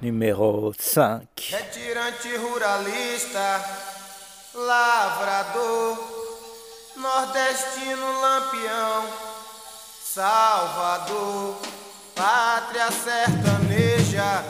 Numéro 5. Retirante ruralista, lavrador, nordestino lampião, Salvador, pátria sertaneja,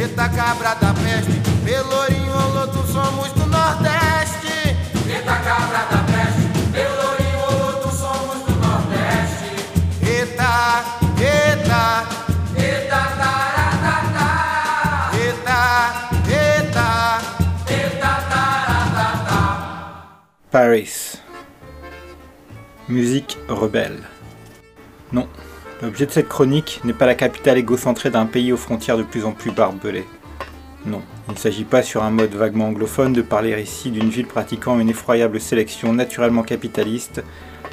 Eita cabra da peste, Pelourinho, Oloto, somos do Nordeste. Eita cabra da peste, Pelourinho, Oloto, somos do Nordeste. Eita, eita, eita, taratata. Eita, eita, eita, taratata. Paris. Musique rebelle. L'objet de cette chronique n'est pas la capitale égocentrée d'un pays aux frontières de plus en plus barbelées. Non, il ne s'agit pas sur un mode vaguement anglophone de parler ici d'une ville pratiquant une effroyable sélection naturellement capitaliste,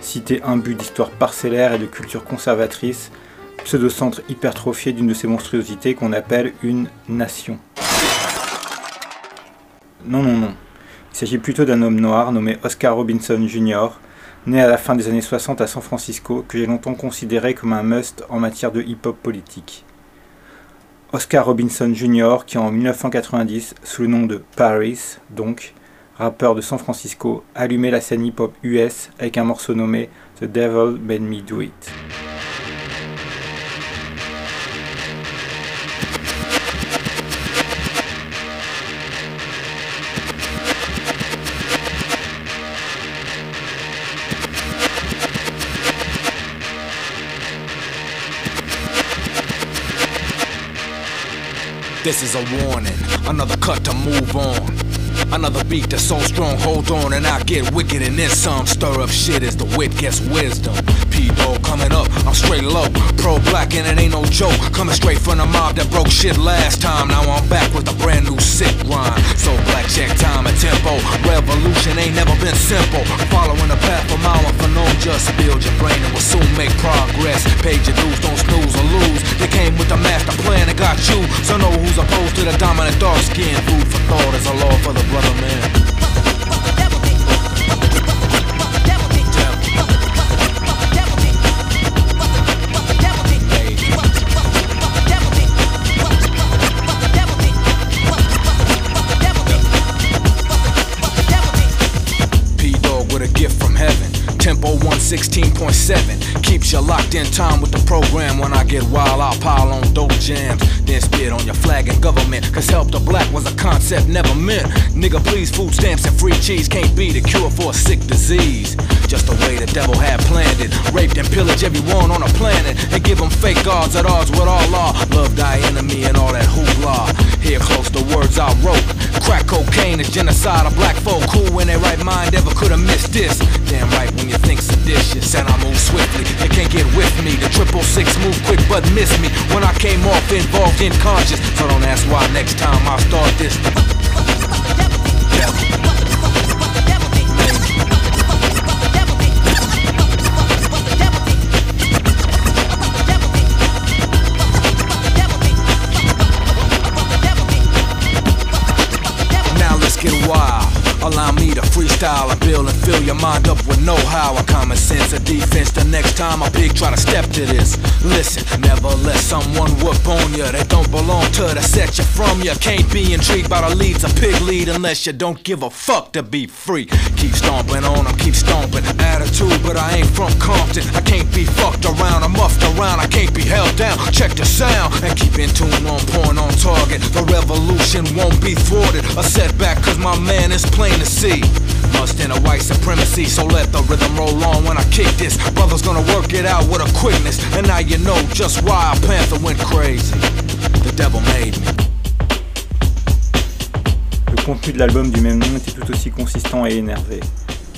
citer un but d'histoire parcellaire et de culture conservatrice, pseudo-centre hypertrophié d'une de ces monstruosités qu'on appelle une nation. Non, non, non. Il s'agit plutôt d'un homme noir nommé Oscar Robinson Jr., né à la fin des années 60 à San Francisco, que j'ai longtemps considéré comme un must en matière de hip-hop politique. Oscar Robinson Jr., qui en 1990, sous le nom de Paris, donc, rappeur de San Francisco, allumait la scène hip-hop US avec un morceau nommé The Devil Made Me Do It. This is a warning, another cut to move on. Another beat that's so strong, hold on, and I get wicked and then some. Stir up shit as the wit gets wisdom. Coming up, I'm straight low. Pro black and it ain't no joke. Coming straight from the mob that broke shit last time. Now I'm back with a brand new sick rhyme. So black check time and tempo. Revolution ain't never been simple. Following the path of my for no just build your brain and we'll soon make progress. Page your dues, don't snooze or lose. They came with the master plan and got you. So know who's opposed to the dominant dark skin. Food for thought is a law for the brother man. 116.7 keeps you locked in time with the program. When I get wild, I'll pile on dope jams. Then spit on your flag and government. Cause help the black was a concept never meant. Nigga, please, food stamps and free cheese can't be the cure for a sick disease. Just the way the devil had planned it. Raped and pillaged everyone on the planet. And give them fake gods at odds with all law. Love thy enemy and all that hoopla. Here close the words I wrote. Crack cocaine is genocide of black folk. Who in their right mind ever could have missed this? Damn right when you think seditious and I move swiftly. They can't get with me. The triple six move quick but miss me when I came off involved in conscious. So don't ask why next time I start this. Freestyle and build and fill your mind up with know-how and common sense of defense. The next time a pig try to step to this, listen, never let someone whoop on you that don't belong to the set you from. You can't be intrigued by the leads a pig lead unless you don't give a fuck to be free. Keep stomping on them, keep stomping. Attitude, but I ain't from Compton. I can't be fucked around I'm muffed around. I can't be held down. Check the sound and keep in tune on point on target. The revolution won't be thwarted. A setback cause my man is plain to see. Le contenu de l'album du même nom était tout aussi consistant et énervé.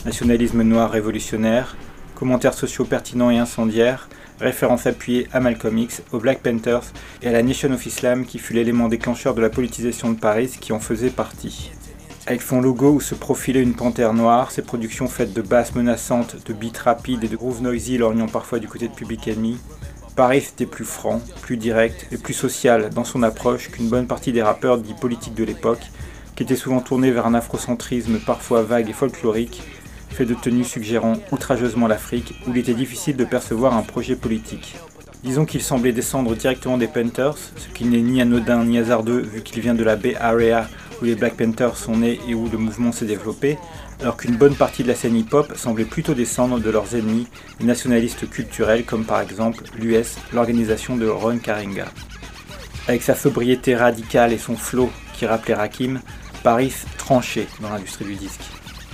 Nationalisme noir révolutionnaire, commentaires sociaux pertinents et incendiaires, références appuyées à Malcolm X, aux Black Panthers et à la Nation of Islam qui fut l'élément déclencheur de la politisation de Paris qui en faisait partie. Avec son logo où se profilait une panthère noire, ses productions faites de basses menaçantes, de beats rapides et de grooves noisy lorgnant parfois du côté de Public Enemy, Paris était plus franc, plus direct et plus social dans son approche qu'une bonne partie des rappeurs dits politiques de l'époque, qui étaient souvent tournés vers un afrocentrisme parfois vague et folklorique, fait de tenues suggérant outrageusement l'Afrique, où il était difficile de percevoir un projet politique. Disons qu'il semblait descendre directement des Panthers, ce qui n'est ni anodin ni hasardeux vu qu'il vient de la Bay Area où les Black Panthers sont nés et où le mouvement s'est développé, alors qu'une bonne partie de la scène hip-hop semblait plutôt descendre de leurs ennemis, nationalistes culturels comme par exemple l'US, l'organisation de Ron Karinga. Avec sa sobriété radicale et son flow qui rappelait Rakim, Paris tranchait dans l'industrie du disque.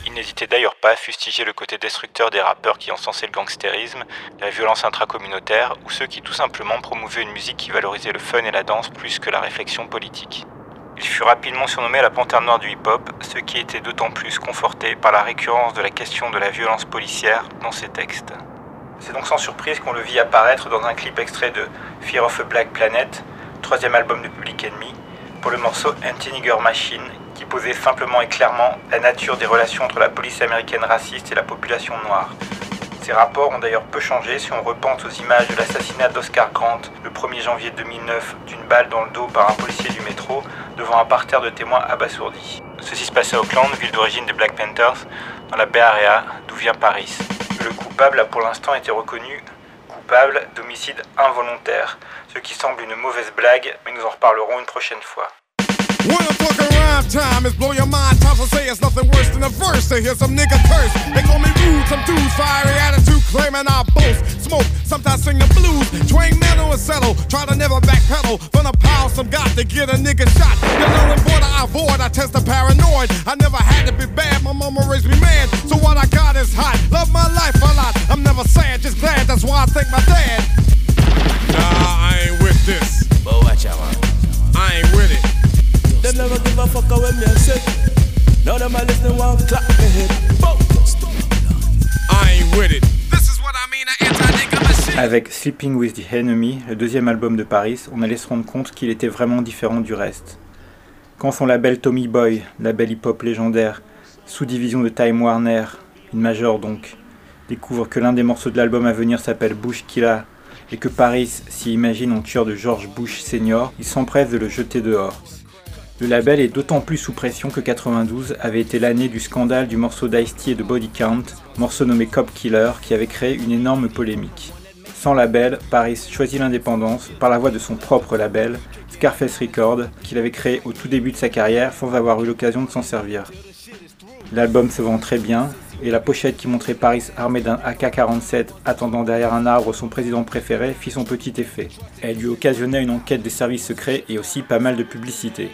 Il n'hésitait d'ailleurs pas à fustiger le côté destructeur des rappeurs qui encensaient le gangstérisme, la violence intracommunautaire ou ceux qui tout simplement promouvaient une musique qui valorisait le fun et la danse plus que la réflexion politique. Il fut rapidement surnommé la panthère noire du hip-hop, ce qui était d'autant plus conforté par la récurrence de la question de la violence policière dans ses textes. C'est donc sans surprise qu'on le vit apparaître dans un clip extrait de Fear of a Black Planet, troisième album de Public Enemy, pour le morceau Anti-Nigger Machine, qui posait simplement et clairement la nature des relations entre la police américaine raciste et la population noire. Ces rapports ont d'ailleurs peu changé si on repense aux images de l'assassinat d'Oscar Grant le 1er janvier 2009 d'une balle dans le dos par un policier du métro devant un parterre de témoins abasourdis. Ceci se passait à Oakland, ville d'origine des Black Panthers, dans la Bay Area, d'où vient Paris. Le coupable a pour l'instant été reconnu coupable d'homicide involontaire, ce qui semble une mauvaise blague, mais nous en reparlerons une prochaine fois. When I'm talking rhyme time, it's blow your mind. Times I say it's nothing worse than a verse to hear some nigga curse. They call me rude, some dudes fiery attitude, claiming I boast. Smoke, sometimes sing the blues. Twang metal and settle, try to never backpedal. From the pile, some got to get a nigga shot. The little border I avoid, I test the paranoid. I never had to be bad, my mama raised me man. So what I got is hot. Love my life a lot. I'm never sad, just glad. That's why I thank my dad. Nah, I ain't with this. But watch out, I ain't with it. Avec Sleeping with the Enemy, le deuxième album de Paris, on allait se rendre compte qu'il était vraiment différent du reste. Quand son label Tommy Boy, label hip-hop légendaire, sous-division de Time Warner, une major donc, découvre que l'un des morceaux de l'album à venir s'appelle Bush Killa et que Paris s'y imagine en tueur de George Bush senior, il s'empresse de le jeter dehors. Le label est d'autant plus sous pression que 92 avait été l'année du scandale du morceau d'Ice-T et de Body Count, morceau nommé Cop Killer, qui avait créé une énorme polémique. Sans label, Paris choisit l'indépendance par la voie de son propre label, Scarface Records, qu'il avait créé au tout début de sa carrière sans avoir eu l'occasion de s'en servir. L'album se vend très bien, et la pochette qui montrait Paris armé d'un AK-47 attendant derrière un arbre son président préféré fit son petit effet. Elle lui occasionna une enquête des services secrets et aussi pas mal de publicité.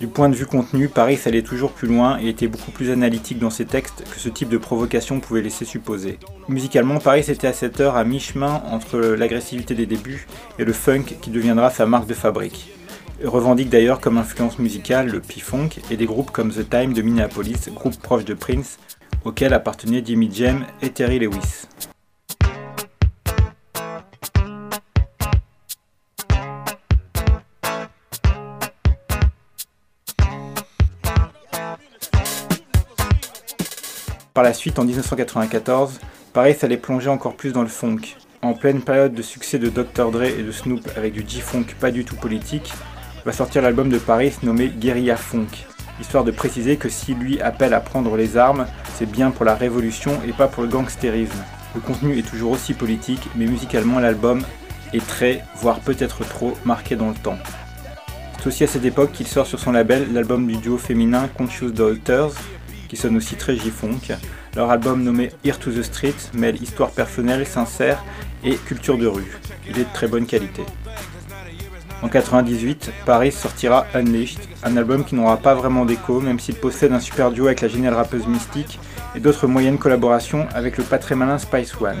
Du point de vue contenu, Paris allait toujours plus loin et était beaucoup plus analytique dans ses textes que ce type de provocation pouvait laisser supposer. Musicalement, Paris était à cette heure à mi-chemin entre l'agressivité des débuts et le funk qui deviendra sa marque de fabrique revendique d'ailleurs comme influence musicale le P-Funk et des groupes comme The Time de Minneapolis, groupe proche de Prince, auquel appartenaient Jimmy Jam et Terry Lewis. Par la suite, en 1994, Paris allait plonger encore plus dans le funk. En pleine période de succès de Dr. Dre et de Snoop avec du G-Funk pas du tout politique, va sortir l'album de Paris nommé Guerilla Funk, histoire de préciser que si lui appelle à prendre les armes, c'est bien pour la révolution et pas pour le gangstérisme. Le contenu est toujours aussi politique, mais musicalement l'album est très, voire peut-être trop, marqué dans le temps. C'est aussi à cette époque qu'il sort sur son label l'album du duo féminin Conscious Daughters, qui sonne aussi très J-Funk. Leur album nommé Here to the Street mêle histoire personnelle, sincère et culture de rue. Il est de très bonne qualité. En 98, Paris sortira Unleashed, un album qui n'aura pas vraiment d'écho, même s'il possède un super duo avec la géniale rappeuse Mystique et d'autres moyennes collaborations avec le pas très malin Spice One.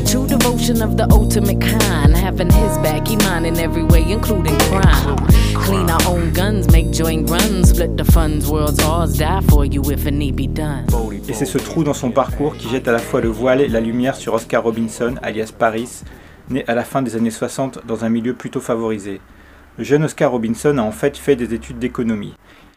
True devotion of the ultimate kind, having his back, he mine in every way, including crime. Clean our own guns, make joint runs, split the funds, world's ours, die for you if it need be done. Et c'est ce trou dans son parcours qui jette à la fois le voile et la lumière sur Oscar Robinson, alias Paris, né à la fin des années 60 dans un milieu plutôt favorisé. Le jeune Oscar Robinson a en fait fait des études d'économie.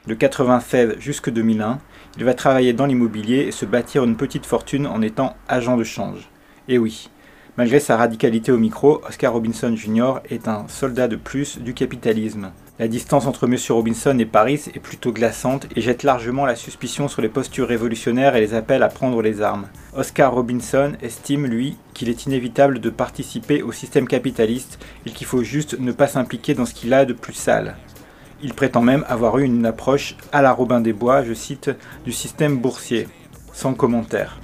De 96 jusqu'à 2001, il va travailler dans l'immobilier et se bâtir une petite fortune en étant agent de change. Et oui, malgré sa radicalité au micro, Oscar Robinson Jr. est un soldat de plus du capitalisme. La distance entre M. Robinson et Paris est plutôt glaçante et jette largement la suspicion sur les postures révolutionnaires et les appels à prendre les armes. Oscar Robinson estime, lui, qu'il est inévitable de participer au système capitaliste et qu'il faut juste ne pas s'impliquer dans ce qu'il a de plus sale. Il prétend même avoir eu une approche à la Robin des Bois, je cite, du système boursier. Sans commentaire.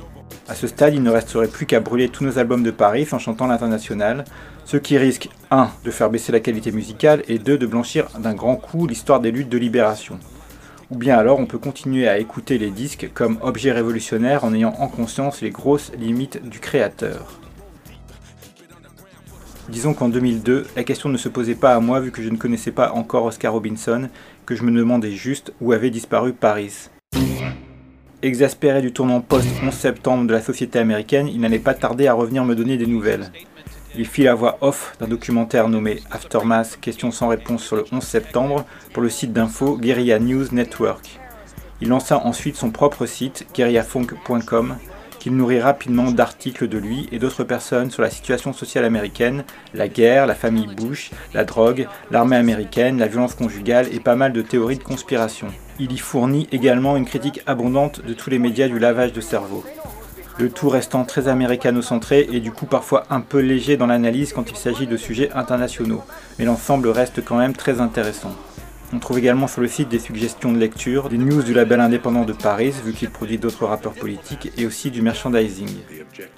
À ce stade, il ne resterait plus qu'à brûler tous nos albums de Paris en chantant l'international, ce qui risque 1. de faire baisser la qualité musicale et 2. de blanchir d'un grand coup l'histoire des luttes de libération. Ou bien alors on peut continuer à écouter les disques comme objet révolutionnaire en ayant en conscience les grosses limites du créateur. Disons qu'en 2002, la question ne se posait pas à moi vu que je ne connaissais pas encore Oscar Robinson, que je me demandais juste où avait disparu Paris. Exaspéré du tournant post-11 septembre de la société américaine, il n'allait pas tarder à revenir me donner des nouvelles. Il fit la voix off d'un documentaire nommé Aftermath, questions sans réponse sur le 11 septembre, pour le site d'info Guerilla News Network. Il lança ensuite son propre site, guerillafunk.com, qu'il nourrit rapidement d'articles de lui et d'autres personnes sur la situation sociale américaine, la guerre, la famille Bush, la drogue, l'armée américaine, la violence conjugale et pas mal de théories de conspiration. Il y fournit également une critique abondante de tous les médias du lavage de cerveau. Le tout restant très américano-centré et du coup parfois un peu léger dans l'analyse quand il s'agit de sujets internationaux, mais l'ensemble reste quand même très intéressant. On trouve également sur le site des suggestions de lecture, des news du label indépendant de Paris, vu qu'il produit d'autres rappeurs politiques, et aussi du merchandising.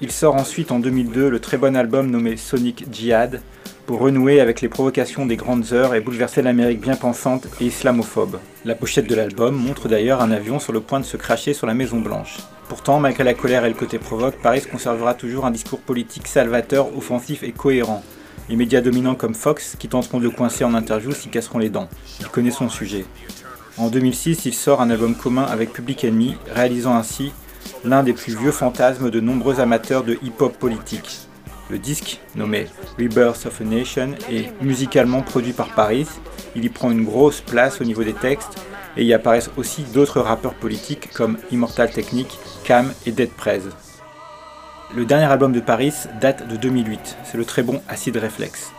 Il sort ensuite en 2002 le très bon album nommé Sonic Jihad, pour renouer avec les provocations des grandes heures et bouleverser l'Amérique bien pensante et islamophobe. La pochette de l'album montre d'ailleurs un avion sur le point de se cracher sur la Maison Blanche. Pourtant, malgré la colère et le côté provoque, Paris conservera toujours un discours politique salvateur, offensif et cohérent. Les médias dominants comme Fox, qui tenteront de le coincer en interview, s'y casseront les dents. Il connaît son sujet. En 2006, il sort un album commun avec Public Enemy, réalisant ainsi l'un des plus vieux fantasmes de nombreux amateurs de hip-hop politique. Le disque, nommé Rebirth of a Nation, est musicalement produit par Paris. Il y prend une grosse place au niveau des textes et y apparaissent aussi d'autres rappeurs politiques comme Immortal Technique, Cam et Dead Prez. Le dernier album de Paris date de 2008, c'est le très bon Acid Reflex.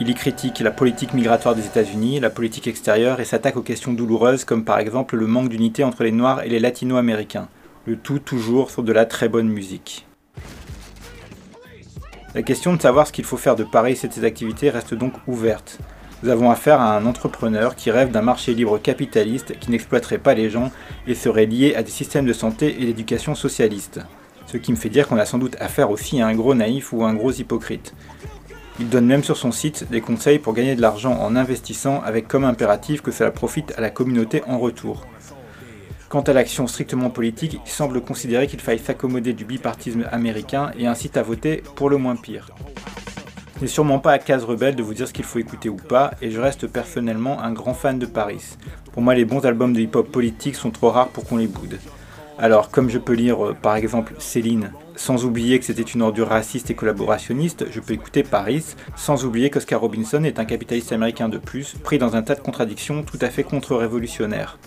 Il y critique la politique migratoire des États-Unis, la politique extérieure et s'attaque aux questions douloureuses comme par exemple le manque d'unité entre les Noirs et les Latino-Américains. Le tout toujours sur de la très bonne musique. La question de savoir ce qu'il faut faire de Paris et de ses activités reste donc ouverte. Nous avons affaire à un entrepreneur qui rêve d'un marché libre capitaliste qui n'exploiterait pas les gens et serait lié à des systèmes de santé et d'éducation socialistes. Ce qui me fait dire qu'on a sans doute affaire aussi à un gros naïf ou un gros hypocrite. Il donne même sur son site des conseils pour gagner de l'argent en investissant avec comme impératif que cela profite à la communauté en retour. Quant à l'action strictement politique, il semble considérer qu'il faille s'accommoder du bipartisme américain et incite à voter pour le moins pire. Ce n'est sûrement pas à case rebelle de vous dire ce qu'il faut écouter ou pas, et je reste personnellement un grand fan de Paris. Pour moi, les bons albums de hip-hop politique sont trop rares pour qu'on les boude. Alors, comme je peux lire euh, par exemple Céline, sans oublier que c'était une ordure raciste et collaborationniste, je peux écouter Paris, sans oublier qu'Oscar Robinson est un capitaliste américain de plus, pris dans un tas de contradictions tout à fait contre-révolutionnaires.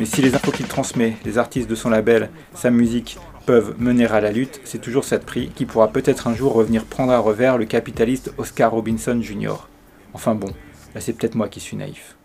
Mais si les infos qu'il transmet, les artistes de son label, sa musique, peuvent mener à la lutte, c'est toujours cette prix qui pourra peut-être un jour revenir prendre à revers le capitaliste Oscar Robinson Jr. Enfin bon, là c'est peut-être moi qui suis naïf.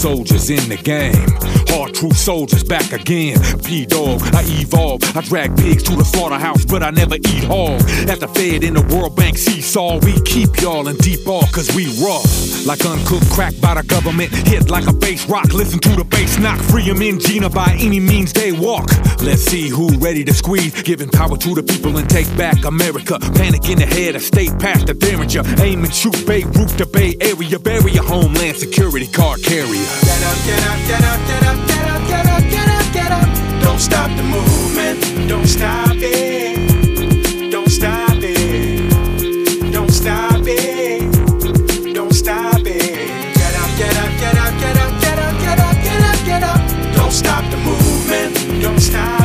Soldiers in the game. Hard truth soldiers back again. P Dog, I evolve. I drag pigs to the slaughterhouse, but I never eat hog. At the Fed in the World Bank seesaw, we keep y'all in deep awe cause we rough. Like uncooked crack by the government. Hit like a bass rock. Listen to the bass knock. Free them in Gina by any means they walk. Let's see who ready to squeeze. Giving power to the people and take back America. Panic in the head, a state past the Derringer. Aim and shoot Beirut, the Bay Area. Bury your homeland security card carrier. Get up, get up, get up, get up, get up, get up, get up, get up. Don't stop the movement. Don't stop it. Don't stop it. Don't stop it. Don't stop it. Get up, get up, get up, get up, get up, get up, get up, get up. Don't stop the movement. Don't stop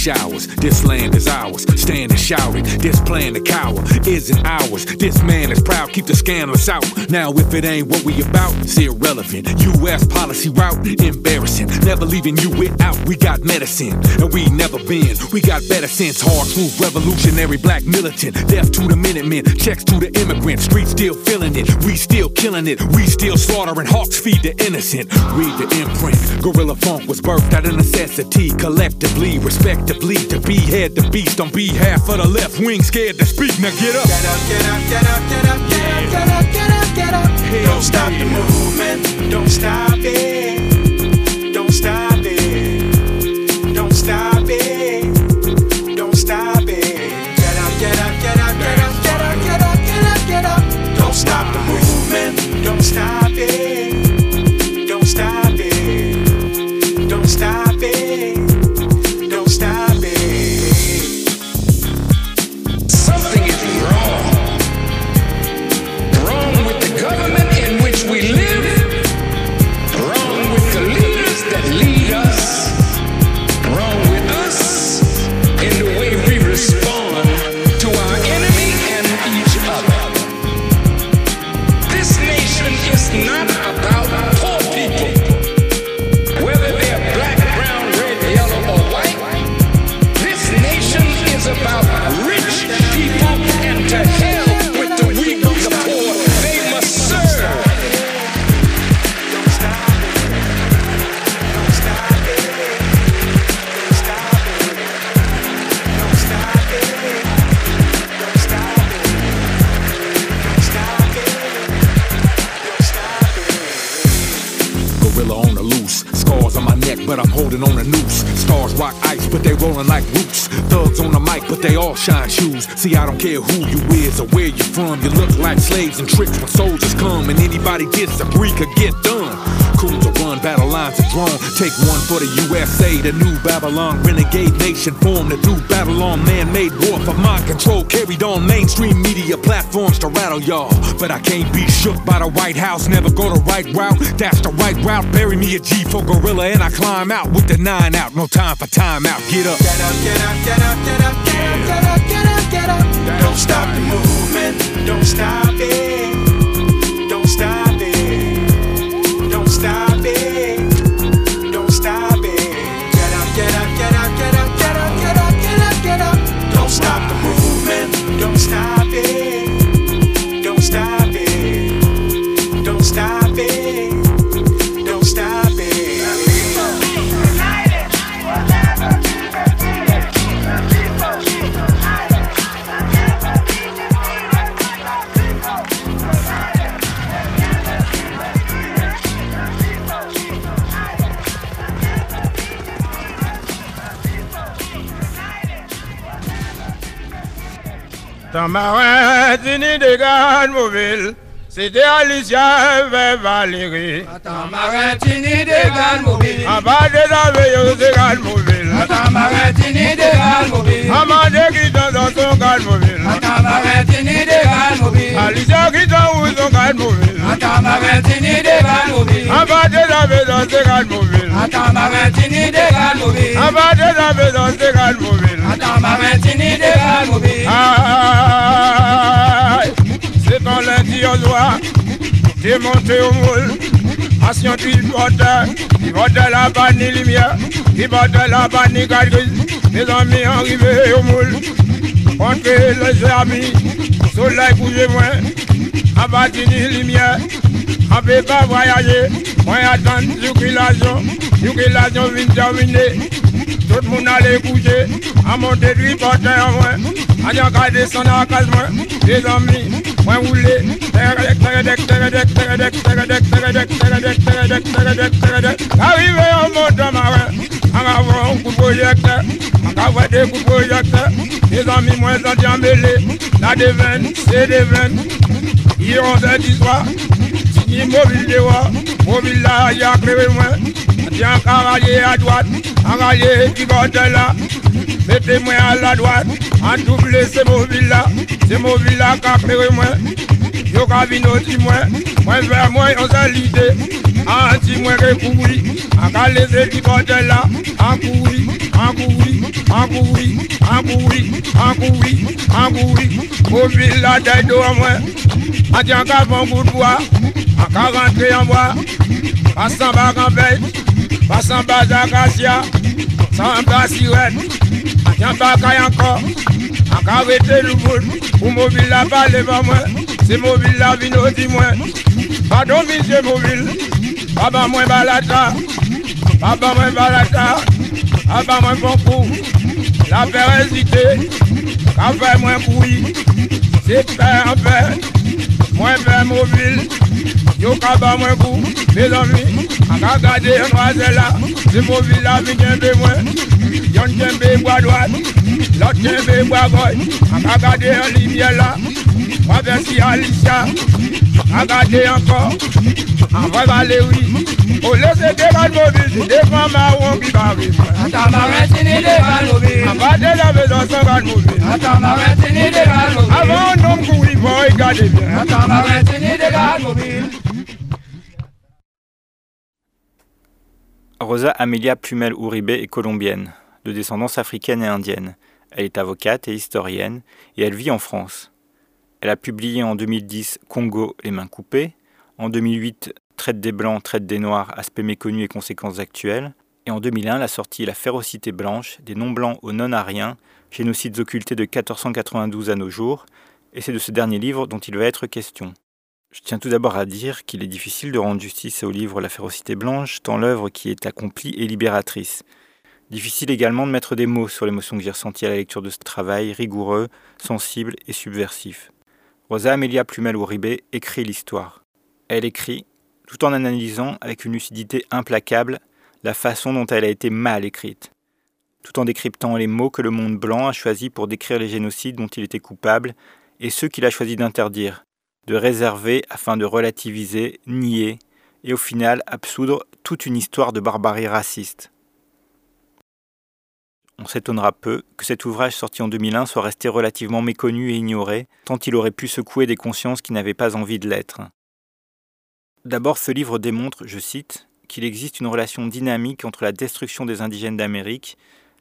showers, this land is ours. Stand and shout it. This plan to cower isn't ours. This man is proud, keep the scandalous out. Now, if it ain't what we about, it's irrelevant. U.S. policy route, embarrassing. Never leaving you without. We got medicine, and we never been. We got better sense. Hard truth, revolutionary, black militant. Death to the Minutemen, checks to the immigrant. Streets still feeling it. We still killing it. We still slaughtering hawks, feed the innocent. Read the imprint. Gorilla Funk was birthed out of necessity, collectively, respectively, to bleed, be head the beast on behalf of the left wing, scared to speak. Now get up. Get up, get up, get up, get up, get up, get up, get up, get up. Don't stop the movement. Don't stop it. Don't stop it. Don't stop it. Don't stop it. Get up, get up, get up, get up, get up, get up, get up, get up. Don't stop the movement. Don't stop See, I don't care who you is or where you from. You look like slaves and tricks when soldiers come, and anybody disagree could get done. Run, battle lines are drawn. Take one for the USA, the new Babylon renegade nation formed. The new Babylon man-made war for mind control carried on mainstream media platforms to rattle y'all. But I can't be shook by the White House. Never go the right route. That's the right route. Bury me a G for gorilla, and I climb out with the nine out. No time for time out. Get up. Get up, get up, get up, get up, get up, get up, get up, get up. Don't stop the movement. Don't stop it. Don't stop Tamarin, Tini de Mobile, c'était Alicia vers Valérie. Tamaratini de Gal Mobile. En bas de la veilleuse de Garde Atamagati ni de galmobi. C'est quand lundi démonter au moule. En scientifique porteur, va de la banni lumière, va de la banni grise, mes amis arrivés au moule, entrez les amis, soleil moins, en bâtini lumière, peut pas voyager, moi attendre circulation, circulation vient terminer. Tout le monde allait coucher, à monter du porteur en moins. Descendre à case moins. Des amis, moi rouler. Teredec, teredec, teredec, teredec, teredec, teredec, teredec, teredec, teredec, teredec. Arrivé montant marin, en avant un coup de de projecteur. Des amis, moi, sont emmêlés. La déveine, c'est déveine. Ils ont fait du soir. Signé mobile de voir. Mobile là, il y a créé moins. Tiens, carralier à droite, carralier qui va de là. Mettez-moi à la droite, en double ces mobiles là. Ces mobiles là, capérez moi. Yo cabino si moi, vers moi, on s'est l'idée. En si moi recouvri, en calé qui va de là. En couri, en couri, en couri, en couri, en couri, en couri. Mobile là, tête de moi. En tiens qu'à bon bout de bois, en qu'à rentrer en bois. Passant bas en Pasan ba Zakasya, san ba Siret, jan ba Kayanko, anka vete nou moun, pou mobil la pale pa mwen, se mobil la vino di mwen. Padon mi se mobil, baba mwen balata, baba mwen balata, baba mwen konkou, la perezite, ka fe mwen koui, se pe an pe, mwen fè mou yo ka mwen kou, me zanmi, an ka gade yon wazè la, si mou vil la mi kembe mwen, yon kembe mwa dwat, lot kembe mwa goy, an ka gade yon libye la, mwen fè si alisya, an gade yon kor, Valérie, au. En bas de la maison sans avant un homme bien. Rosa Amelia Plumel Uribe est colombienne, de descendance africaine et indienne. Elle est avocate et historienne, et elle vit en France. Elle a publié en 2010 Congo, les mains coupées, en 2008 Traite des Blancs, Traite des Noirs, aspects méconnus et conséquences actuelles, et en 2001 la sortie La férocité blanche, des non-blancs aux non-ariens, génocides occultés de 1492 à nos jours, et c'est de ce dernier livre dont il va être question. Je tiens tout d'abord à dire qu'il est difficile de rendre justice au livre La férocité blanche, tant l'œuvre qui est accomplie est libératrice. Difficile également de mettre des mots sur l'émotion que j'ai ressentie à la lecture de ce travail rigoureux, sensible et subversif. Rosa Amelia Plumel Uribe écrit l'histoire. Elle écrit tout en analysant avec une lucidité implacable la façon dont elle a été mal écrite, tout en décryptant les mots que le monde blanc a choisis pour décrire les génocides dont il était coupable et ceux qu'il a choisi d'interdire, de réserver afin de relativiser, nier et au final absoudre toute une histoire de barbarie raciste. On s'étonnera peu que cet ouvrage sorti en 2001 soit resté relativement méconnu et ignoré, tant il aurait pu secouer des consciences qui n'avaient pas envie de l'être. D'abord, ce livre démontre, je cite, qu'il existe une relation dynamique entre la destruction des indigènes d'Amérique,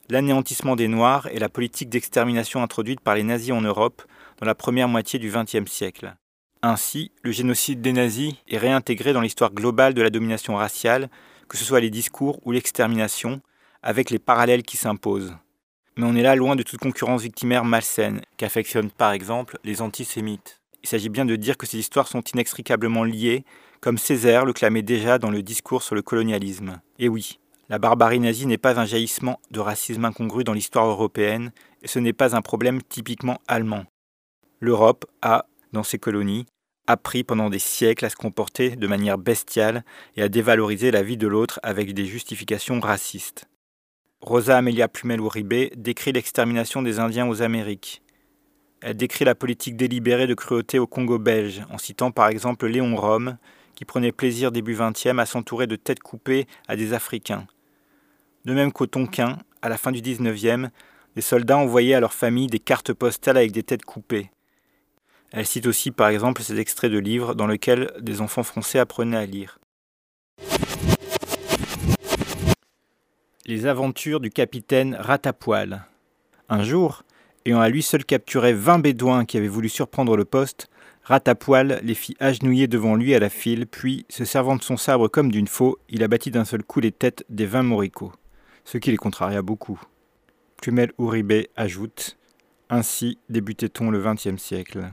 l'anéantissement des Noirs et la politique d'extermination introduite par les nazis en Europe dans la première moitié du XXe siècle. Ainsi, le génocide des nazis est réintégré dans l'histoire globale de la domination raciale, que ce soit les discours ou l'extermination, avec les parallèles qui s'imposent. Mais on est là loin de toute concurrence victimaire malsaine, qu'affectionnent par exemple les antisémites. Il s'agit bien de dire que ces histoires sont inextricablement liées, comme Césaire le clamait déjà dans le discours sur le colonialisme. Et oui, la barbarie nazie n'est pas un jaillissement de racisme incongru dans l'histoire européenne, et ce n'est pas un problème typiquement allemand. L'Europe a, dans ses colonies, appris pendant des siècles à se comporter de manière bestiale et à dévaloriser la vie de l'autre avec des justifications racistes. Rosa Amelia Plumel Uribe décrit l'extermination des Indiens aux Amériques. Elle décrit la politique délibérée de cruauté au Congo belge, en citant par exemple Léon Rome, qui prenait plaisir début XXe à s'entourer de têtes coupées à des Africains. De même qu'au Tonkin, à la fin du XIXe, les soldats envoyaient à leurs familles des cartes postales avec des têtes coupées. Elle cite aussi par exemple ces extraits de livres dans lesquels des enfants français apprenaient à lire. Les aventures du capitaine Ratapoil. Un jour, ayant à lui seul capturé vingt bédouins qui avaient voulu surprendre le poste, Ratapoil les fit agenouiller devant lui à la file, puis, se servant de son sabre comme d'une faux, il abattit d'un seul coup les têtes des vingt moricots, ce qui les contraria beaucoup. Plumel Uribe ajoute Ainsi débutait-on le XXe siècle.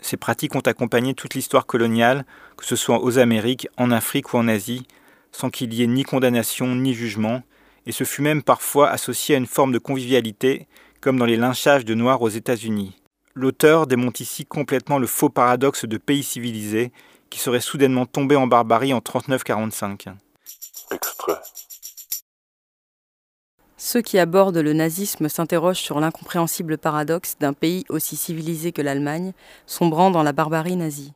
Ces pratiques ont accompagné toute l'histoire coloniale, que ce soit aux Amériques, en Afrique ou en Asie, sans qu'il y ait ni condamnation ni jugement, et ce fut même parfois associé à une forme de convivialité, comme dans les lynchages de Noirs aux États-Unis. L'auteur démonte ici complètement le faux paradoxe de pays civilisés qui serait soudainement tombé en barbarie en 39-45. Extrait. Ceux qui abordent le nazisme s'interrogent sur l'incompréhensible paradoxe d'un pays aussi civilisé que l'Allemagne, sombrant dans la barbarie nazie.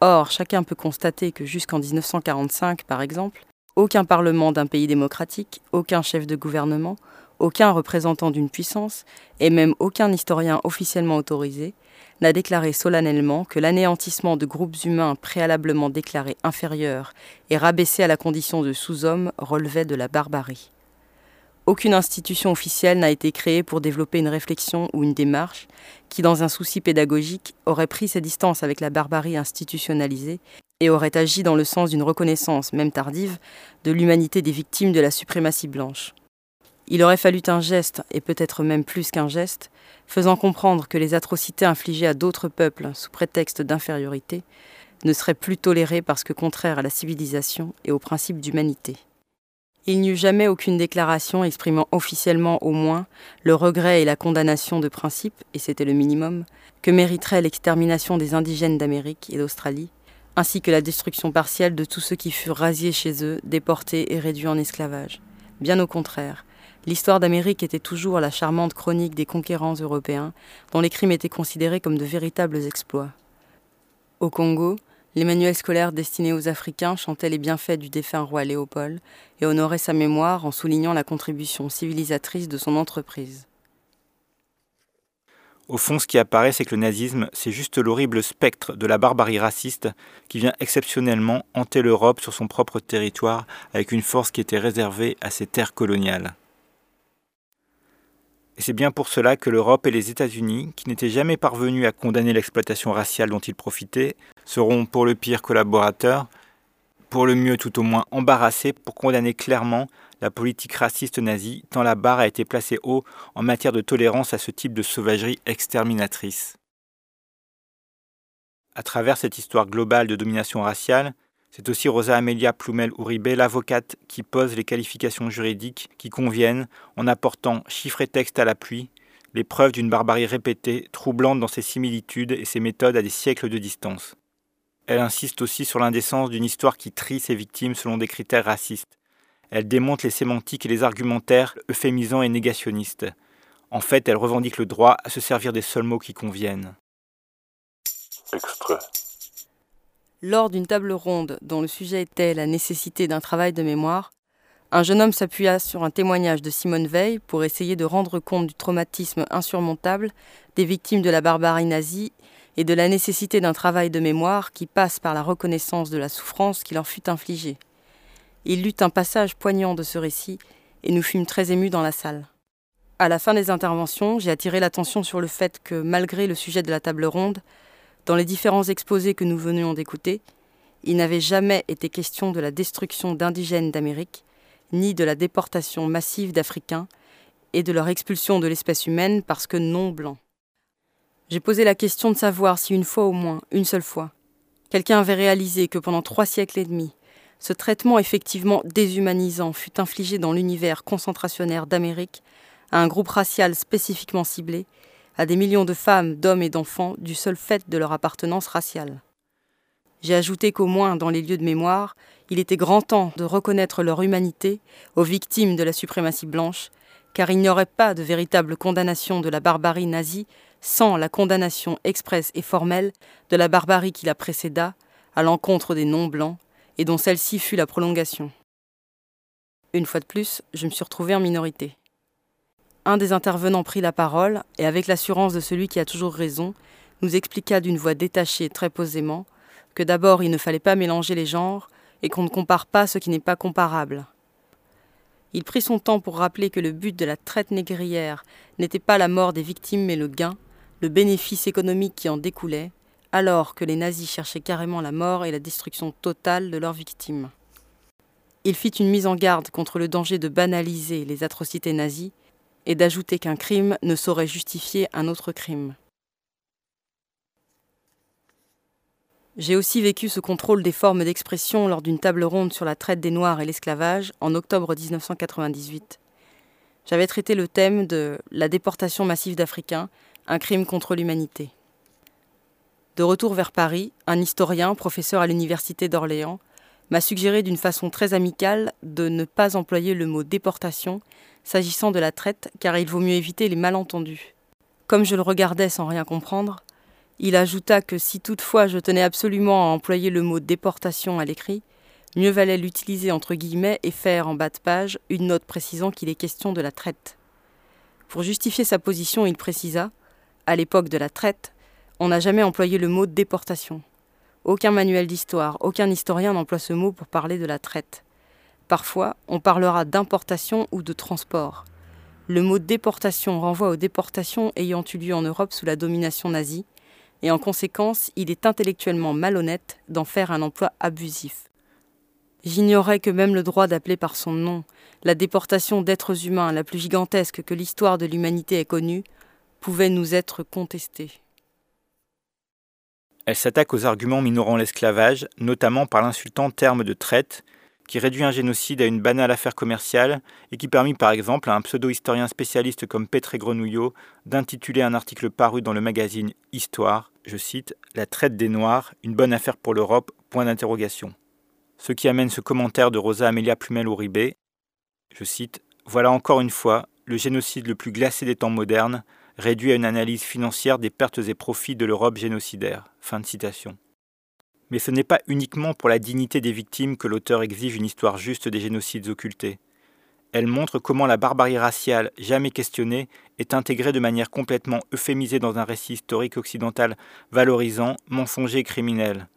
Or, chacun peut constater que jusqu'en 1945, par exemple, aucun parlement d'un pays démocratique, aucun chef de gouvernement, aucun représentant d'une puissance, et même aucun historien officiellement autorisé, n'a déclaré solennellement que l'anéantissement de groupes humains préalablement déclarés inférieurs et rabaissés à la condition de sous-hommes relevait de la barbarie. Aucune institution officielle n'a été créée pour développer une réflexion ou une démarche qui, dans un souci pédagogique, aurait pris ses distances avec la barbarie institutionnalisée et aurait agi dans le sens d'une reconnaissance, même tardive, de l'humanité des victimes de la suprématie blanche. Il aurait fallu un geste, et peut-être même plus qu'un geste, faisant comprendre que les atrocités infligées à d'autres peuples sous prétexte d'infériorité ne seraient plus tolérées parce que contraires à la civilisation et aux principes d'humanité. Il n'y eut jamais aucune déclaration exprimant officiellement au moins le regret et la condamnation de principe, et c'était le minimum, que mériterait l'extermination des indigènes d'Amérique et d'Australie, ainsi que la destruction partielle de tous ceux qui furent rasiés chez eux, déportés et réduits en esclavage. Bien au contraire, l'histoire d'Amérique était toujours la charmante chronique des conquérants européens, dont les crimes étaient considérés comme de véritables exploits. Au Congo, les manuels scolaires destinés aux Africains chantaient les bienfaits du défunt roi Léopold et honoraient sa mémoire en soulignant la contribution civilisatrice de son entreprise. Au fond, ce qui apparaît, c'est que le nazisme, c'est juste l'horrible spectre de la barbarie raciste qui vient exceptionnellement hanter l'Europe sur son propre territoire avec une force qui était réservée à ses terres coloniales. Et c'est bien pour cela que l'Europe et les États-Unis, qui n'étaient jamais parvenus à condamner l'exploitation raciale dont ils profitaient, seront pour le pire collaborateurs, pour le mieux tout au moins embarrassés pour condamner clairement la politique raciste nazie, tant la barre a été placée haut en matière de tolérance à ce type de sauvagerie exterminatrice. À travers cette histoire globale de domination raciale, c'est aussi Rosa Amelia Plumel Uribe, l'avocate, qui pose les qualifications juridiques qui conviennent en apportant chiffres et textes à l'appui, les preuves d'une barbarie répétée, troublante dans ses similitudes et ses méthodes à des siècles de distance. Elle insiste aussi sur l'indécence d'une histoire qui trie ses victimes selon des critères racistes. Elle démonte les sémantiques et les argumentaires euphémisants et négationnistes. En fait, elle revendique le droit à se servir des seuls mots qui conviennent. Extrait. Lors d'une table ronde dont le sujet était la nécessité d'un travail de mémoire, un jeune homme s'appuya sur un témoignage de Simone Veil pour essayer de rendre compte du traumatisme insurmontable des victimes de la barbarie nazie et de la nécessité d'un travail de mémoire qui passe par la reconnaissance de la souffrance qui leur fut infligée. Il lut un passage poignant de ce récit et nous fûmes très émus dans la salle. À la fin des interventions, j'ai attiré l'attention sur le fait que, malgré le sujet de la table ronde, dans les différents exposés que nous venions d'écouter, il n'avait jamais été question de la destruction d'indigènes d'Amérique, ni de la déportation massive d'Africains et de leur expulsion de l'espèce humaine parce que non blancs. J'ai posé la question de savoir si une fois au moins, une seule fois, quelqu'un avait réalisé que pendant trois siècles et demi, ce traitement effectivement déshumanisant fut infligé dans l'univers concentrationnaire d'Amérique à un groupe racial spécifiquement ciblé, à des millions de femmes, d'hommes et d'enfants du seul fait de leur appartenance raciale. J'ai ajouté qu'au moins dans les lieux de mémoire, il était grand temps de reconnaître leur humanité aux victimes de la suprématie blanche, car il n'y aurait pas de véritable condamnation de la barbarie nazie sans la condamnation expresse et formelle de la barbarie qui la précéda à l'encontre des non-blancs, et dont celle-ci fut la prolongation. Une fois de plus, je me suis retrouvé en minorité. Un des intervenants prit la parole, et avec l'assurance de celui qui a toujours raison, nous expliqua d'une voix détachée très posément que d'abord il ne fallait pas mélanger les genres, et qu'on ne compare pas ce qui n'est pas comparable. Il prit son temps pour rappeler que le but de la traite négrière n'était pas la mort des victimes mais le gain, le bénéfice économique qui en découlait, alors que les nazis cherchaient carrément la mort et la destruction totale de leurs victimes. Il fit une mise en garde contre le danger de banaliser les atrocités nazies et d'ajouter qu'un crime ne saurait justifier un autre crime. J'ai aussi vécu ce contrôle des formes d'expression lors d'une table ronde sur la traite des Noirs et l'esclavage en octobre 1998. J'avais traité le thème de la déportation massive d'Africains, un crime contre l'humanité. De retour vers Paris, un historien, professeur à l'université d'Orléans, m'a suggéré d'une façon très amicale de ne pas employer le mot déportation s'agissant de la traite, car il vaut mieux éviter les malentendus. Comme je le regardais sans rien comprendre, il ajouta que si toutefois je tenais absolument à employer le mot déportation à l'écrit, mieux valait l'utiliser entre guillemets et faire en bas de page une note précisant qu'il est question de la traite. Pour justifier sa position, il précisa À l'époque de la traite, on n'a jamais employé le mot déportation. Aucun manuel d'histoire, aucun historien n'emploie ce mot pour parler de la traite. Parfois, on parlera d'importation ou de transport. Le mot déportation renvoie aux déportations ayant eu lieu en Europe sous la domination nazie, et en conséquence, il est intellectuellement malhonnête d'en faire un emploi abusif. J'ignorais que même le droit d'appeler par son nom la déportation d'êtres humains la plus gigantesque que l'histoire de l'humanité ait connue pouvait nous être contesté. Elle s'attaque aux arguments minorant l'esclavage, notamment par l'insultant terme de traite, qui réduit un génocide à une banale affaire commerciale et qui permit par exemple à un pseudo-historien spécialiste comme Petré Grenouillot d'intituler un article paru dans le magazine Histoire, je cite, La traite des Noirs, une bonne affaire pour l'Europe, point d'interrogation. Ce qui amène ce commentaire de Rosa Amelia Plumel-Uribe, je cite, Voilà encore une fois le génocide le plus glacé des temps modernes, réduit à une analyse financière des pertes et profits de l'Europe génocidaire. Fin de citation. Mais ce n'est pas uniquement pour la dignité des victimes que l'auteur exige une histoire juste des génocides occultés. Elle montre comment la barbarie raciale, jamais questionnée, est intégrée de manière complètement euphémisée dans un récit historique occidental valorisant, mensonger et criminel.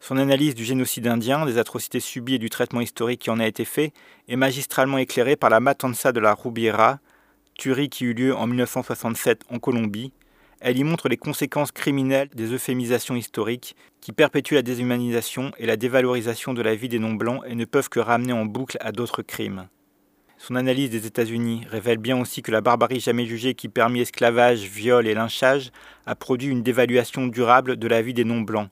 Son analyse du génocide indien, des atrocités subies et du traitement historique qui en a été fait est magistralement éclairée par la matanza de la Rubiera, tuerie qui eut lieu en 1967 en Colombie, elle y montre les conséquences criminelles des euphémisations historiques qui perpétuent la déshumanisation et la dévalorisation de la vie des non-blancs et ne peuvent que ramener en boucle à d'autres crimes. Son analyse des États-Unis révèle bien aussi que la barbarie jamais jugée qui permit esclavage, viol et lynchage a produit une dévaluation durable de la vie des non-blancs,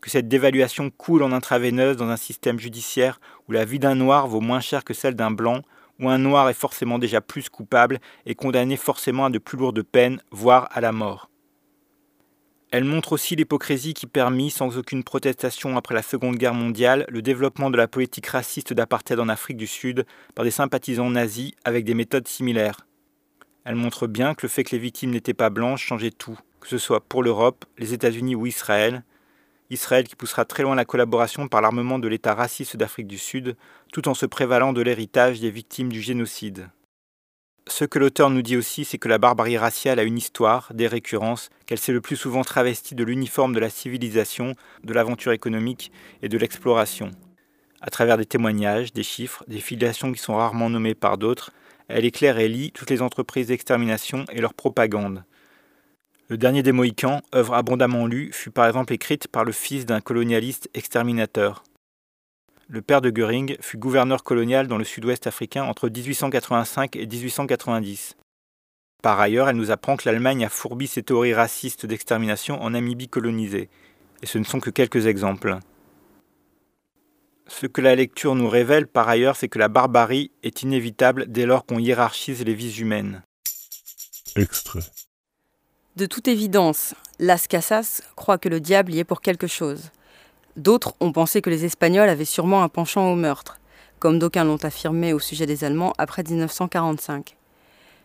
que cette dévaluation coule en intraveineuse dans un système judiciaire où la vie d'un noir vaut moins cher que celle d'un blanc, où un noir est forcément déjà plus coupable et condamné forcément à de plus lourdes peines, voire à la mort. Elle montre aussi l'hypocrisie qui permit, sans aucune protestation après la Seconde Guerre mondiale, le développement de la politique raciste d'apartheid en Afrique du Sud par des sympathisants nazis avec des méthodes similaires. Elle montre bien que le fait que les victimes n'étaient pas blanches changeait tout, que ce soit pour l'Europe, les États-Unis ou Israël. Israël qui poussera très loin la collaboration par l'armement de l'État raciste d'Afrique du Sud, tout en se prévalant de l'héritage des victimes du génocide. Ce que l'auteur nous dit aussi, c'est que la barbarie raciale a une histoire, des récurrences, qu'elle s'est le plus souvent travestie de l'uniforme de la civilisation, de l'aventure économique et de l'exploration. À travers des témoignages, des chiffres, des filiations qui sont rarement nommées par d'autres, elle éclaire et lit toutes les entreprises d'extermination et leur propagande. Le dernier des Mohicans, œuvre abondamment lue, fut par exemple écrite par le fils d'un colonialiste exterminateur le père de Göring, fut gouverneur colonial dans le sud-ouest africain entre 1885 et 1890. Par ailleurs, elle nous apprend que l'Allemagne a fourbi ses théories racistes d'extermination en Namibie colonisée. Et ce ne sont que quelques exemples. Ce que la lecture nous révèle par ailleurs, c'est que la barbarie est inévitable dès lors qu'on hiérarchise les vies humaines. Extrait. De toute évidence, Las Casas croit que le diable y est pour quelque chose. D'autres ont pensé que les Espagnols avaient sûrement un penchant au meurtre, comme d'aucuns l'ont affirmé au sujet des Allemands après 1945.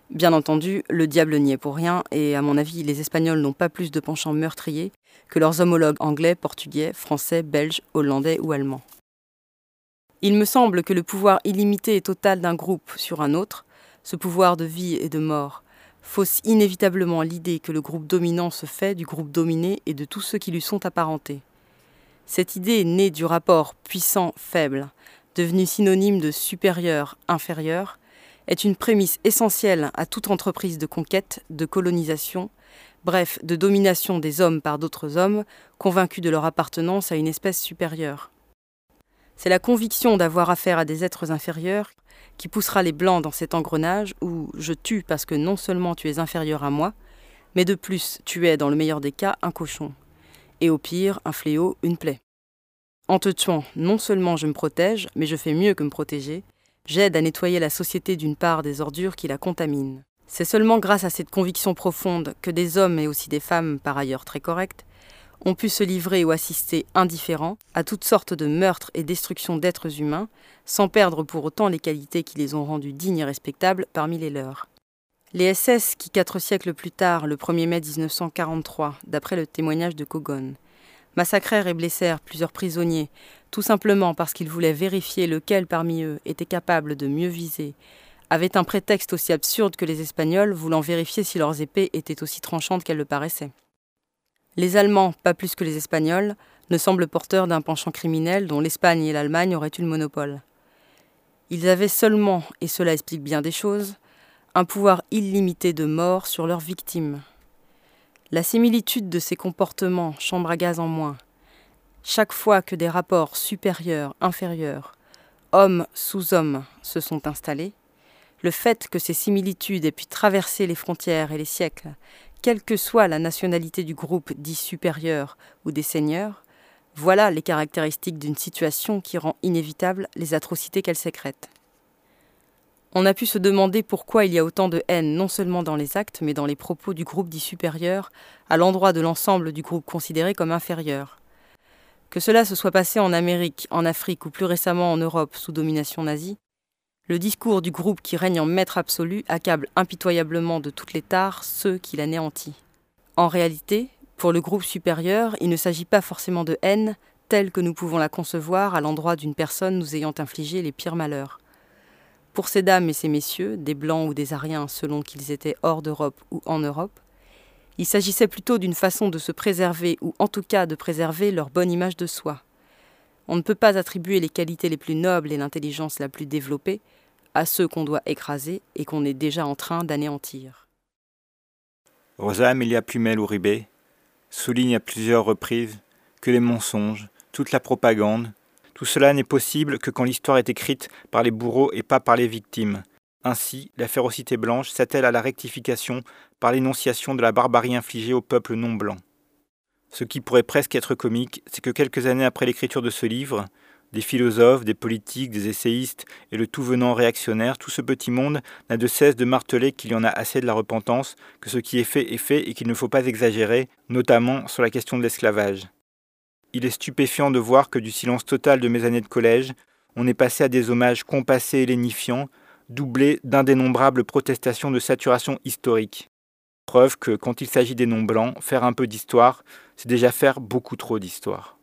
Bien entendu, le diable n'y est pour rien, et à mon avis, les Espagnols n'ont pas plus de penchant meurtrier que leurs homologues anglais, portugais, français, belges, hollandais ou allemands. Il me semble que le pouvoir illimité et total d'un groupe sur un autre, ce pouvoir de vie et de mort, fausse inévitablement l'idée que le groupe dominant se fait du groupe dominé et de tous ceux qui lui sont apparentés. Cette idée née du rapport puissant-faible, devenu synonyme de supérieur-inférieur, est une prémisse essentielle à toute entreprise de conquête, de colonisation, bref, de domination des hommes par d'autres hommes, convaincus de leur appartenance à une espèce supérieure. C'est la conviction d'avoir affaire à des êtres inférieurs qui poussera les blancs dans cet engrenage où je tue parce que non seulement tu es inférieur à moi, mais de plus tu es, dans le meilleur des cas, un cochon et au pire, un fléau, une plaie. En te tuant, non seulement je me protège, mais je fais mieux que me protéger. J'aide à nettoyer la société d'une part des ordures qui la contaminent. C'est seulement grâce à cette conviction profonde que des hommes et aussi des femmes, par ailleurs très correctes, ont pu se livrer ou assister indifférents à toutes sortes de meurtres et destructions d'êtres humains, sans perdre pour autant les qualités qui les ont rendus dignes et respectables parmi les leurs. Les SS qui, quatre siècles plus tard, le 1er mai 1943, d'après le témoignage de Kogon, massacrèrent et blessèrent plusieurs prisonniers, tout simplement parce qu'ils voulaient vérifier lequel parmi eux était capable de mieux viser, avaient un prétexte aussi absurde que les Espagnols voulant vérifier si leurs épées étaient aussi tranchantes qu'elles le paraissaient. Les Allemands, pas plus que les Espagnols, ne semblent porteurs d'un penchant criminel dont l'Espagne et l'Allemagne auraient eu le monopole. Ils avaient seulement, et cela explique bien des choses, un pouvoir illimité de mort sur leurs victimes. La similitude de ces comportements chambre à gaz en moins. Chaque fois que des rapports supérieurs, inférieurs, hommes sous hommes se sont installés, le fait que ces similitudes aient pu traverser les frontières et les siècles, quelle que soit la nationalité du groupe dit supérieur ou des seigneurs, voilà les caractéristiques d'une situation qui rend inévitable les atrocités qu'elle sécrète. On a pu se demander pourquoi il y a autant de haine non seulement dans les actes, mais dans les propos du groupe dit supérieur, à l'endroit de l'ensemble du groupe considéré comme inférieur. Que cela se soit passé en Amérique, en Afrique ou plus récemment en Europe sous domination nazie, le discours du groupe qui règne en maître absolu accable impitoyablement de toutes les tares ceux qui l'anéantissent. En réalité, pour le groupe supérieur, il ne s'agit pas forcément de haine telle que nous pouvons la concevoir à l'endroit d'une personne nous ayant infligé les pires malheurs. Pour ces dames et ces messieurs, des blancs ou des ariens selon qu'ils étaient hors d'Europe ou en Europe, il s'agissait plutôt d'une façon de se préserver ou en tout cas de préserver leur bonne image de soi. On ne peut pas attribuer les qualités les plus nobles et l'intelligence la plus développée à ceux qu'on doit écraser et qu'on est déjà en train d'anéantir. Rosa Amelia Plumel Uribe souligne à plusieurs reprises que les mensonges, toute la propagande, tout cela n'est possible que quand l'histoire est écrite par les bourreaux et pas par les victimes. Ainsi, la férocité blanche s'attelle à la rectification par l'énonciation de la barbarie infligée au peuple non blanc. Ce qui pourrait presque être comique, c'est que quelques années après l'écriture de ce livre, Des philosophes, des politiques, des essayistes et le tout venant réactionnaire, tout ce petit monde n'a de cesse de marteler qu'il y en a assez de la repentance, que ce qui est fait est fait et qu'il ne faut pas exagérer, notamment sur la question de l'esclavage. Il est stupéfiant de voir que du silence total de mes années de collège, on est passé à des hommages compassés et lénifiants, doublés d'indénombrables protestations de saturation historique. Preuve que quand il s'agit des noms blancs, faire un peu d'histoire, c'est déjà faire beaucoup trop d'histoire.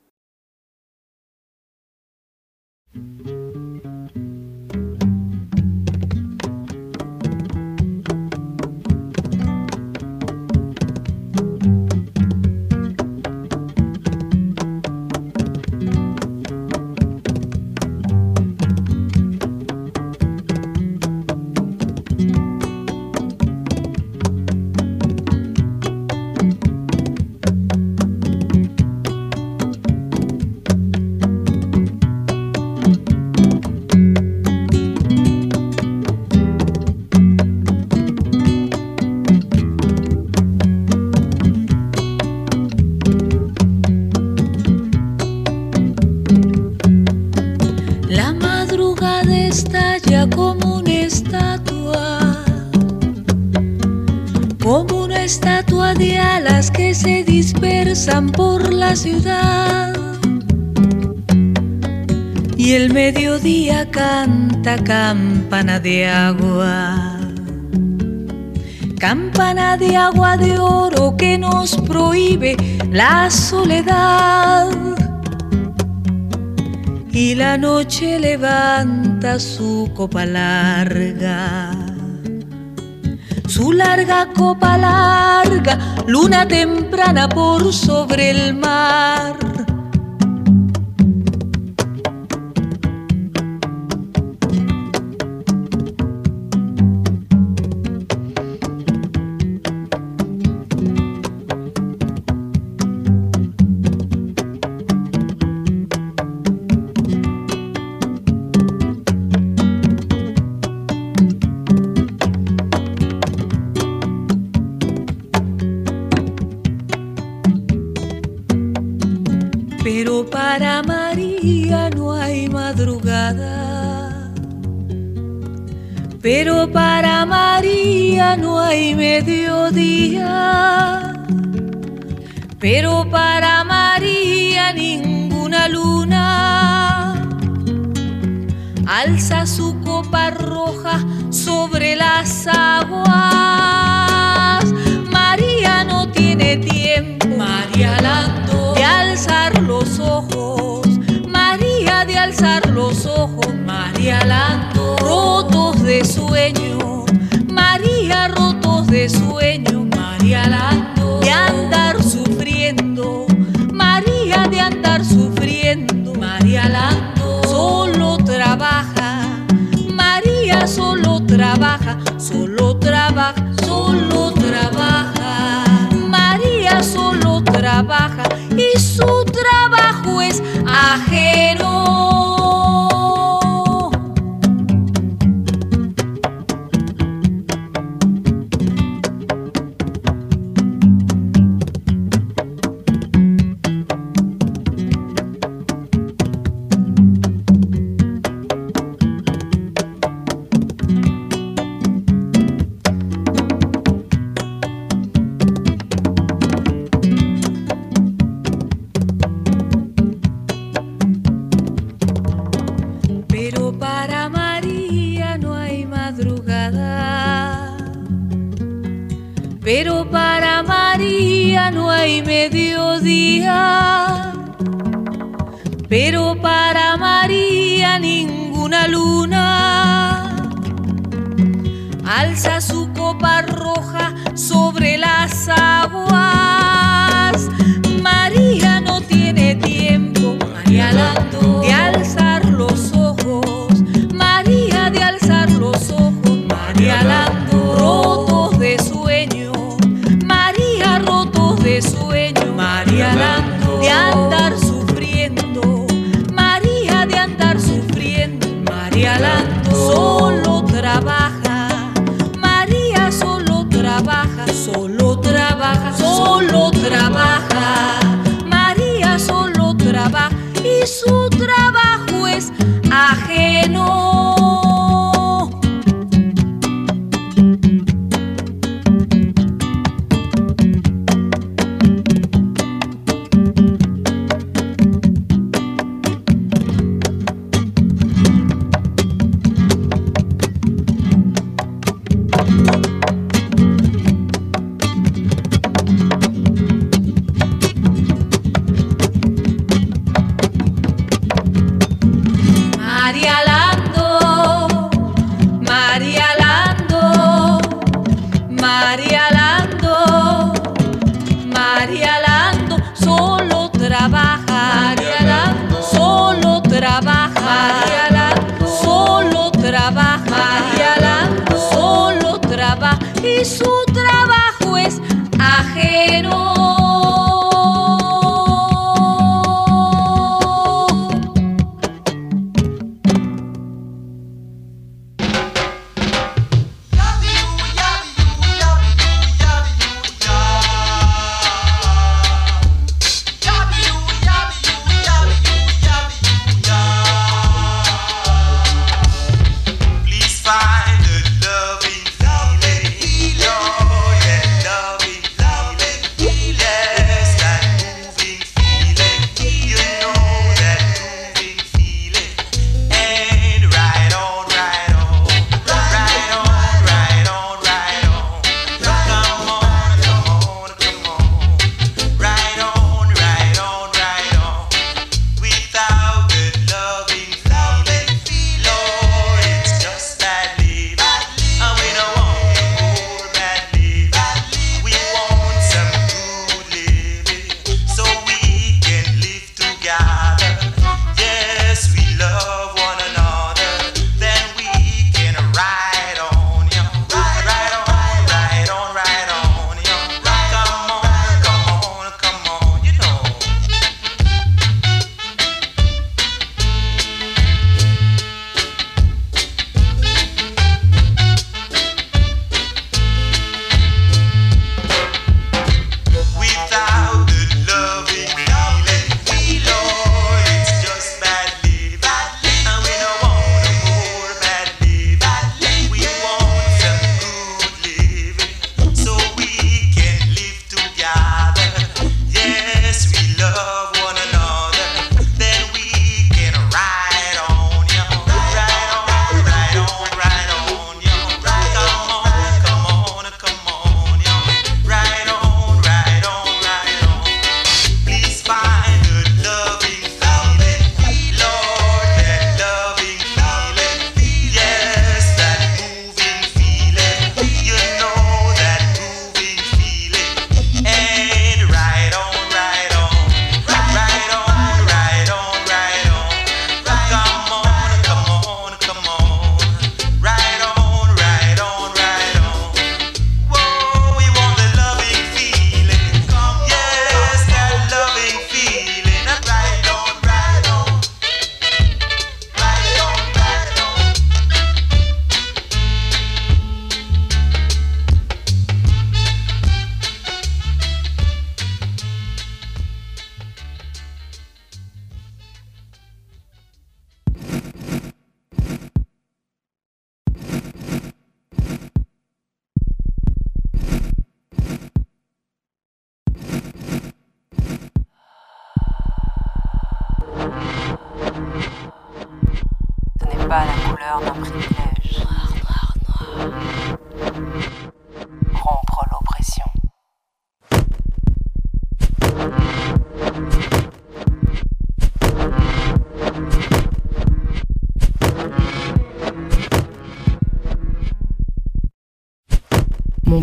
Dispersan por la ciudad. Y el mediodía canta campana de agua, campana de agua de oro que nos prohíbe la soledad. Y la noche levanta su copa larga, su larga copa larga, luna temprana por sobre el mar. No hay mediodía. Pero para María ninguna luna alza su copa roja sobre las aguas. María no tiene tiempo, María Lando, de alzar los ojos. María de alzar los ojos, María Lando, rotos de sueño. De sueño, María Lando, de andar sufriendo. María de andar sufriendo, María Lando, solo trabaja. María solo trabaja, solo trabaja, solo trabaja. María solo trabaja y su trabajo es ajeno.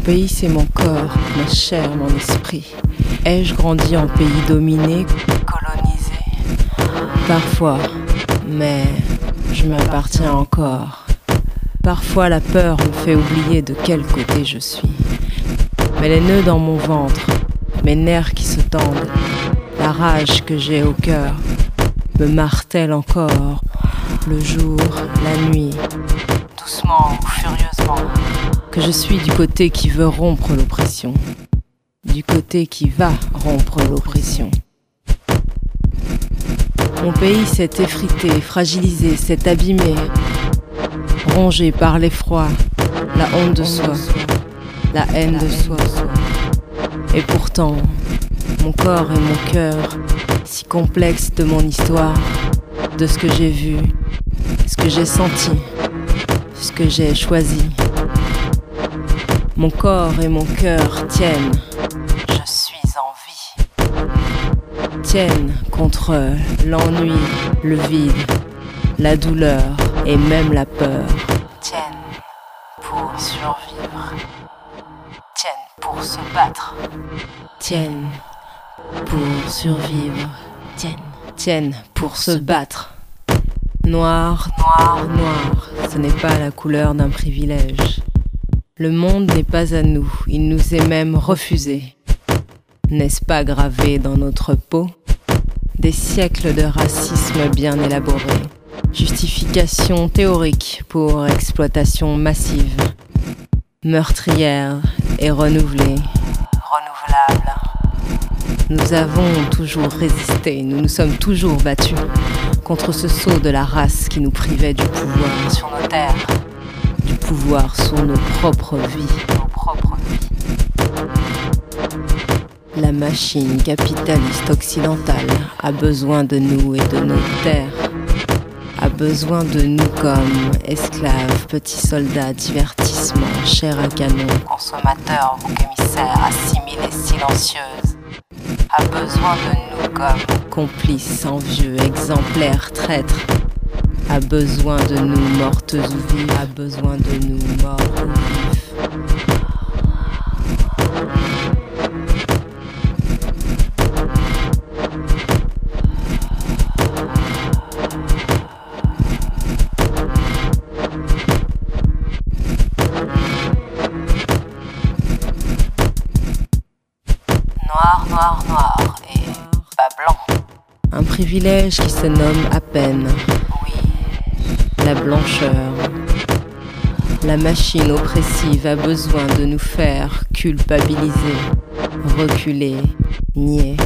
pays, c'est mon corps, ma chair, mon esprit. Ai-je grandi en pays dominé, colonisé? Parfois, mais je m'appartiens encore. Parfois, la peur me fait oublier de quel côté je suis. Mais les nœuds dans mon ventre, mes nerfs qui se tendent, la rage que j'ai au cœur me martèle encore, le jour, la nuit, que je suis du côté qui veut rompre l'oppression, du côté qui va rompre l'oppression. Mon pays s'est effrité, fragilisé, s'est abîmé, rongé par l'effroi, la honte de soi, la haine de soi. Et pourtant, mon corps et mon cœur, si complexes de mon histoire, de ce que j'ai vu, ce que j'ai senti, ce que j'ai choisi, mon corps et mon cœur tiennent. Je suis en vie. Tiennent contre l'ennui, le vide, la douleur et même la peur. Tiennent pour survivre. Tiennent pour se battre. Tiennent pour survivre. Tiennent. Tiennent pour se battre. Noir, noir, noir, ce n'est pas la couleur d'un privilège. Le monde n'est pas à nous, il nous est même refusé. N'est-ce pas gravé dans notre peau? Des siècles de racisme bien élaborés. Justification théorique pour exploitation massive. Meurtrière et renouvelée. Renouvelable. Nous avons toujours résisté, nous nous sommes toujours battus contre ce saut de la race qui nous privait du pouvoir sur nos terres, pouvoir sur nos propres vies. La machine capitaliste occidentale a besoin de nous et de nos terres, a besoin de nous comme esclaves, petits soldats, divertissement, chair à canon, consommateurs, bouc émissaires, assimilés, silencieuses a besoin de nous comme complices, envieux, exemplaires, traîtres. A besoin de nous mortes ou vives, a besoin de nous morts ou noir, noir et pas blanc. Un privilège qui se nomme à peine. La blancheur. La machine oppressive a besoin de nous faire culpabiliser, reculer, nier.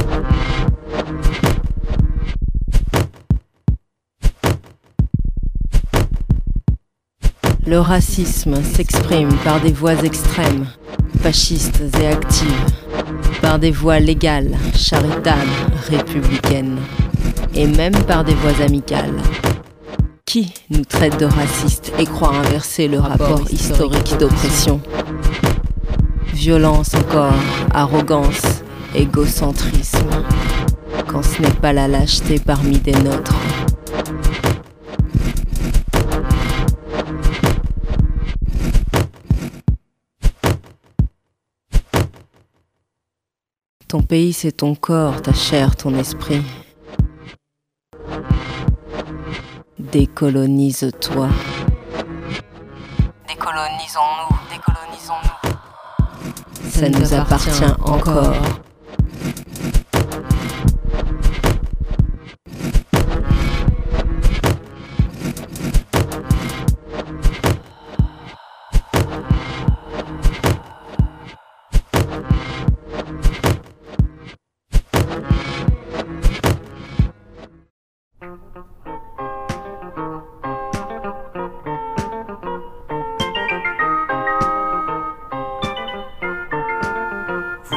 Le racisme s'exprime par des voix extrêmes, fascistes et actives, par des voix légales, charitables, républicaines, et même par des voix amicales. Qui nous traite de racistes et croit inverser le rapport historique d'oppression Violence encore, arrogance, égocentrisme, quand ce n'est pas la lâcheté parmi des nôtres. Ton pays, c'est ton corps, ta chair, ton esprit. Décolonise-toi. Décolonisons-nous, décolonisons-nous. Ça nous appartient encore.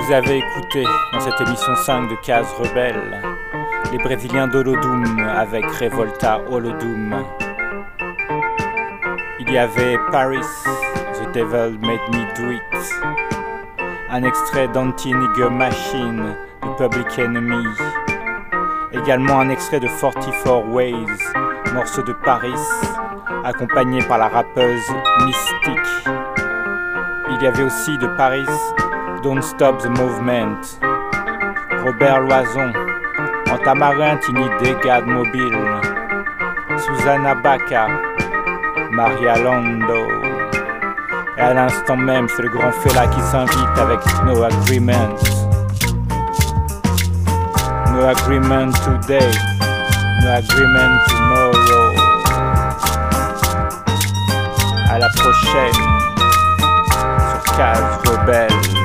Vous avez écouté dans cette émission 5 de Case Rebelle les Brésiliens d'Holodum avec Revolta Holodum. Il y avait Paris, The Devil Made Me Do It. Un extrait d'Anti-Nigger Machine de Public Enemy. Également un extrait de 44 Ways, morceau de Paris, accompagné par la rappeuse Mystique. Il y avait aussi de Paris Don't Stop the Movement, Robert Loison, Antamarin Tinidé, Garde Mobile, Susanna Baca, Maria Londo. Et à l'instant même, c'est le grand Fela qui s'invite avec No Agreement. No Agreement Today, No Agreement Tomorrow. À la prochaine sur Cave Rebelle.